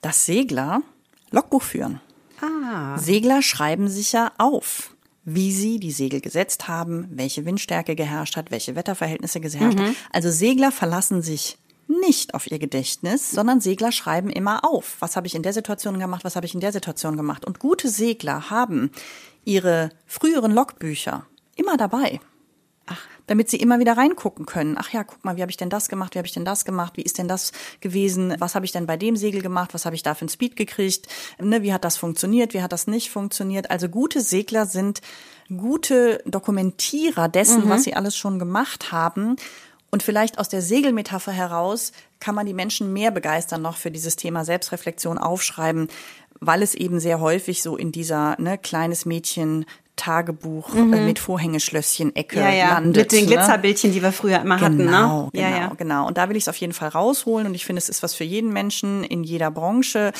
Speaker 2: dass Segler Logbuch führen.
Speaker 1: Ah.
Speaker 2: Segler schreiben sich ja auf wie sie die Segel gesetzt haben, welche Windstärke geherrscht hat, welche Wetterverhältnisse geherrscht mhm. Also Segler verlassen sich nicht auf ihr Gedächtnis, sondern Segler schreiben immer auf, was habe ich in der Situation gemacht, was habe ich in der Situation gemacht. Und gute Segler haben ihre früheren Logbücher immer dabei. Ach, damit sie immer wieder reingucken können. Ach ja, guck mal, wie habe ich denn das gemacht? Wie habe ich denn das gemacht? Wie ist denn das gewesen? Was habe ich denn bei dem Segel gemacht? Was habe ich da für ein Speed gekriegt? Ne, wie hat das funktioniert? Wie hat das nicht funktioniert? Also gute Segler sind gute Dokumentierer dessen, mhm. was sie alles schon gemacht haben. Und vielleicht aus der Segelmetapher heraus kann man die Menschen mehr begeistern noch für dieses Thema Selbstreflexion aufschreiben, weil es eben sehr häufig so in dieser ne, kleines Mädchen Tagebuch äh, mhm. mit Vorhängeschlösschen-Ecke
Speaker 1: ja, ja.
Speaker 2: landet.
Speaker 1: Mit den ne? Glitzerbildchen, die wir früher immer
Speaker 2: genau,
Speaker 1: hatten. Ne?
Speaker 2: Genau, ja, ja. genau. Und da will ich es auf jeden Fall rausholen und ich finde, es ist was für jeden Menschen in jeder Branche.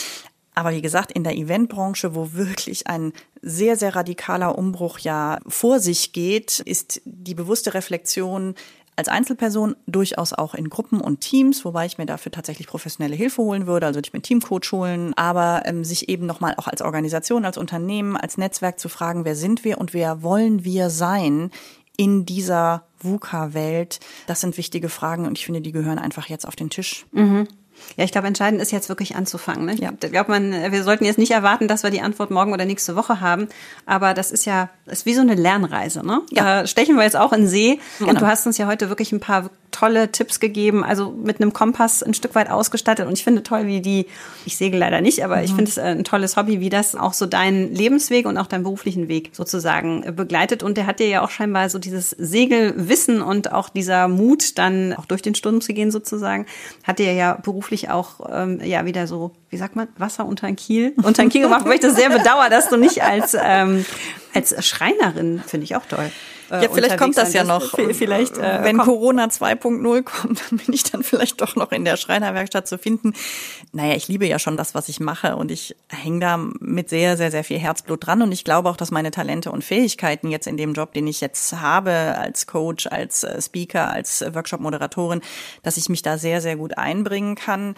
Speaker 2: Aber wie gesagt, in der Eventbranche, wo wirklich ein sehr, sehr radikaler Umbruch ja vor sich geht, ist die bewusste Reflexion als Einzelperson, durchaus auch in Gruppen und Teams, wobei ich mir dafür tatsächlich professionelle Hilfe holen würde, also ich mir Teamcoach holen, aber ähm, sich eben nochmal auch als Organisation, als Unternehmen, als Netzwerk zu fragen, wer sind wir und wer wollen wir sein in dieser VUCA-Welt? Das sind wichtige Fragen und ich finde, die gehören einfach jetzt auf den Tisch.
Speaker 1: Mhm. Ja, ich glaube, entscheidend ist jetzt wirklich anzufangen. Ne? Ich ja. glaube, man, wir sollten jetzt nicht erwarten, dass wir die Antwort morgen oder nächste Woche haben. Aber das ist ja, ist wie so eine Lernreise. Ne? Ja. Da stechen wir jetzt auch in See. Genau. Und du hast uns ja heute wirklich ein paar tolle Tipps gegeben, also mit einem Kompass ein Stück weit ausgestattet. Und ich finde toll, wie die, ich segel leider nicht, aber mhm. ich finde es ein tolles Hobby, wie das auch so deinen Lebensweg und auch deinen beruflichen Weg sozusagen begleitet. Und der hat dir ja auch scheinbar so dieses Segelwissen und auch dieser Mut, dann auch durch den Sturm zu gehen sozusagen, hat dir ja beruflich auch ähm, ja wieder so, wie sagt man, Wasser unter den Kiel, (laughs) unter den Kiel gemacht, wo ich das sehr bedauere, dass du nicht als, ähm, als Schreinerin, finde ich auch toll.
Speaker 2: Äh, ja, vielleicht kommt das ja noch.
Speaker 1: Vielleicht,
Speaker 2: äh, wenn Corona 2.0 kommt, (laughs) dann bin ich dann vielleicht doch noch in der Schreinerwerkstatt zu finden. Naja, ich liebe ja schon das, was ich mache und ich hänge da mit sehr, sehr, sehr viel Herzblut dran und ich glaube auch, dass meine Talente und Fähigkeiten jetzt in dem Job, den ich jetzt habe, als Coach, als äh, Speaker, als Workshop-Moderatorin, dass ich mich da sehr, sehr gut einbringen kann.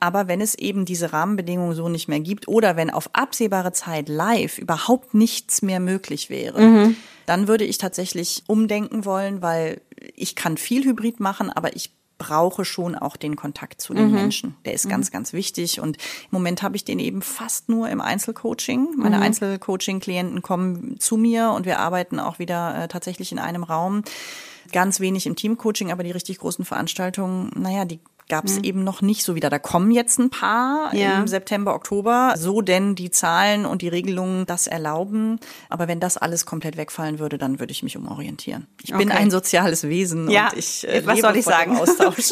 Speaker 2: Aber wenn es eben diese Rahmenbedingungen so nicht mehr gibt oder wenn auf absehbare Zeit live überhaupt nichts mehr möglich wäre, mhm. dann würde ich tatsächlich umdenken wollen, weil ich kann viel Hybrid machen, aber ich brauche schon auch den Kontakt zu den mhm. Menschen. Der ist mhm. ganz, ganz wichtig. Und im Moment habe ich den eben fast nur im Einzelcoaching. Meine mhm. Einzelcoaching-Klienten kommen zu mir und wir arbeiten auch wieder äh, tatsächlich in einem Raum. Ganz wenig im Teamcoaching, aber die richtig großen Veranstaltungen, naja, die gab es mhm. eben noch nicht so wieder. Da kommen jetzt ein paar ja. im September, Oktober, so denn die Zahlen und die Regelungen das erlauben. Aber wenn das alles komplett wegfallen würde, dann würde ich mich umorientieren. Ich okay. bin ein soziales Wesen
Speaker 1: ja.
Speaker 2: und ich äh,
Speaker 1: was soll ich sagen?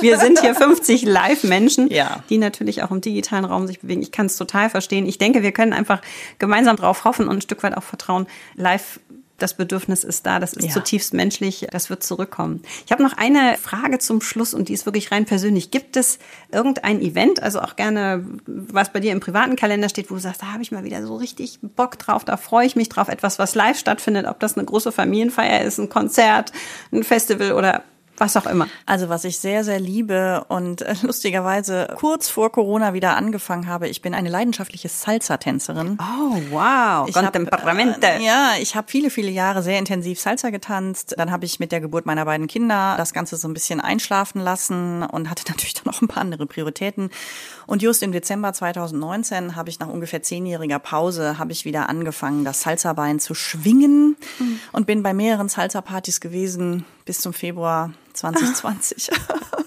Speaker 1: Wir sind hier 50 Live-Menschen, ja. die natürlich auch im digitalen Raum sich bewegen. Ich kann es total verstehen. Ich denke, wir können einfach gemeinsam drauf hoffen und ein Stück weit auch vertrauen. Live das Bedürfnis ist da, das ist ja. zutiefst menschlich, das wird zurückkommen. Ich habe noch eine Frage zum Schluss und die ist wirklich rein persönlich. Gibt es irgendein Event, also auch gerne, was bei dir im privaten Kalender steht, wo du sagst, da habe ich mal wieder so richtig Bock drauf, da freue ich mich drauf, etwas, was live stattfindet, ob das eine große Familienfeier ist, ein Konzert, ein Festival oder was auch immer.
Speaker 2: Also was ich sehr, sehr liebe und äh, lustigerweise kurz vor Corona wieder angefangen habe, ich bin eine leidenschaftliche Salsa-Tänzerin.
Speaker 1: Oh, wow,
Speaker 2: Ich
Speaker 1: Contemperamente.
Speaker 2: Hab, äh, ja, ich habe viele, viele Jahre sehr intensiv Salsa getanzt. Dann habe ich mit der Geburt meiner beiden Kinder das Ganze so ein bisschen einschlafen lassen und hatte (laughs) natürlich dann noch ein paar andere Prioritäten. Und just im Dezember 2019 habe ich nach ungefähr zehnjähriger Pause habe ich wieder angefangen, das Salsa-Bein zu schwingen mhm. und bin bei mehreren Salsa-Partys gewesen bis zum Februar 2020.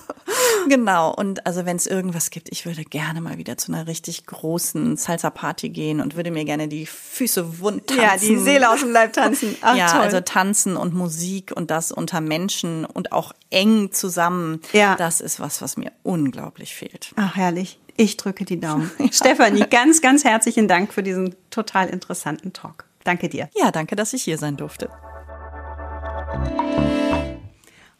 Speaker 2: (laughs) genau. Und also wenn es irgendwas gibt, ich würde gerne mal wieder zu einer richtig großen Salsa-Party gehen und würde mir gerne die Füße wund tanzen.
Speaker 1: Ja, die Seele aus dem Leib tanzen. (laughs)
Speaker 2: Ach, ja, toll. also tanzen und Musik und das unter Menschen und auch eng zusammen. Ja. Das ist was, was mir unglaublich fehlt.
Speaker 1: Ach, herrlich. Ich drücke die Daumen. (laughs) Ja. Stefanie, ganz, ganz herzlichen Dank für diesen total interessanten Talk. Danke dir.
Speaker 2: Ja, danke, dass ich hier sein durfte.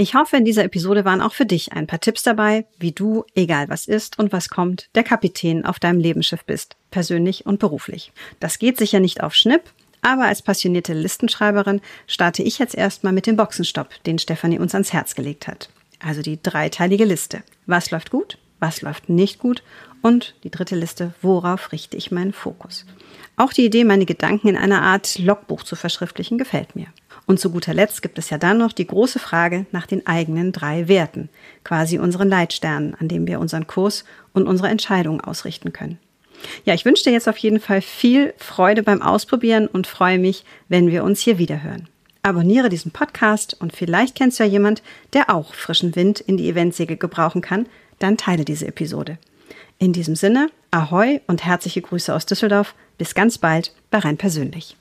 Speaker 1: Ich hoffe, in dieser Episode waren auch für dich ein paar Tipps dabei, wie du, egal was ist und was kommt, der Kapitän auf deinem Lebensschiff bist, persönlich und beruflich. Das geht sicher nicht auf Schnipp, aber als passionierte Listenschreiberin starte ich jetzt erstmal mit dem Boxenstopp, den Stefanie uns ans Herz gelegt hat. Also die dreiteilige Liste. Was läuft gut? Was läuft nicht gut? Und die dritte Liste, worauf richte ich meinen Fokus? Auch die Idee, meine Gedanken in einer Art Logbuch zu verschriftlichen, gefällt mir. Und zu guter Letzt gibt es ja dann noch die große Frage nach den eigenen drei Werten, quasi unseren Leitsternen, an dem wir unseren Kurs und unsere Entscheidungen ausrichten können. Ja, ich wünsche dir jetzt auf jeden Fall viel Freude beim Ausprobieren und freue mich, wenn wir uns hier wieder hören. Abonniere diesen Podcast und vielleicht kennst du ja jemand, der auch frischen Wind in die Eventsäge gebrauchen kann, dann teile diese Episode. In diesem Sinne, Ahoi und herzliche Grüße aus Düsseldorf. Bis ganz bald bei Rhein persönlich.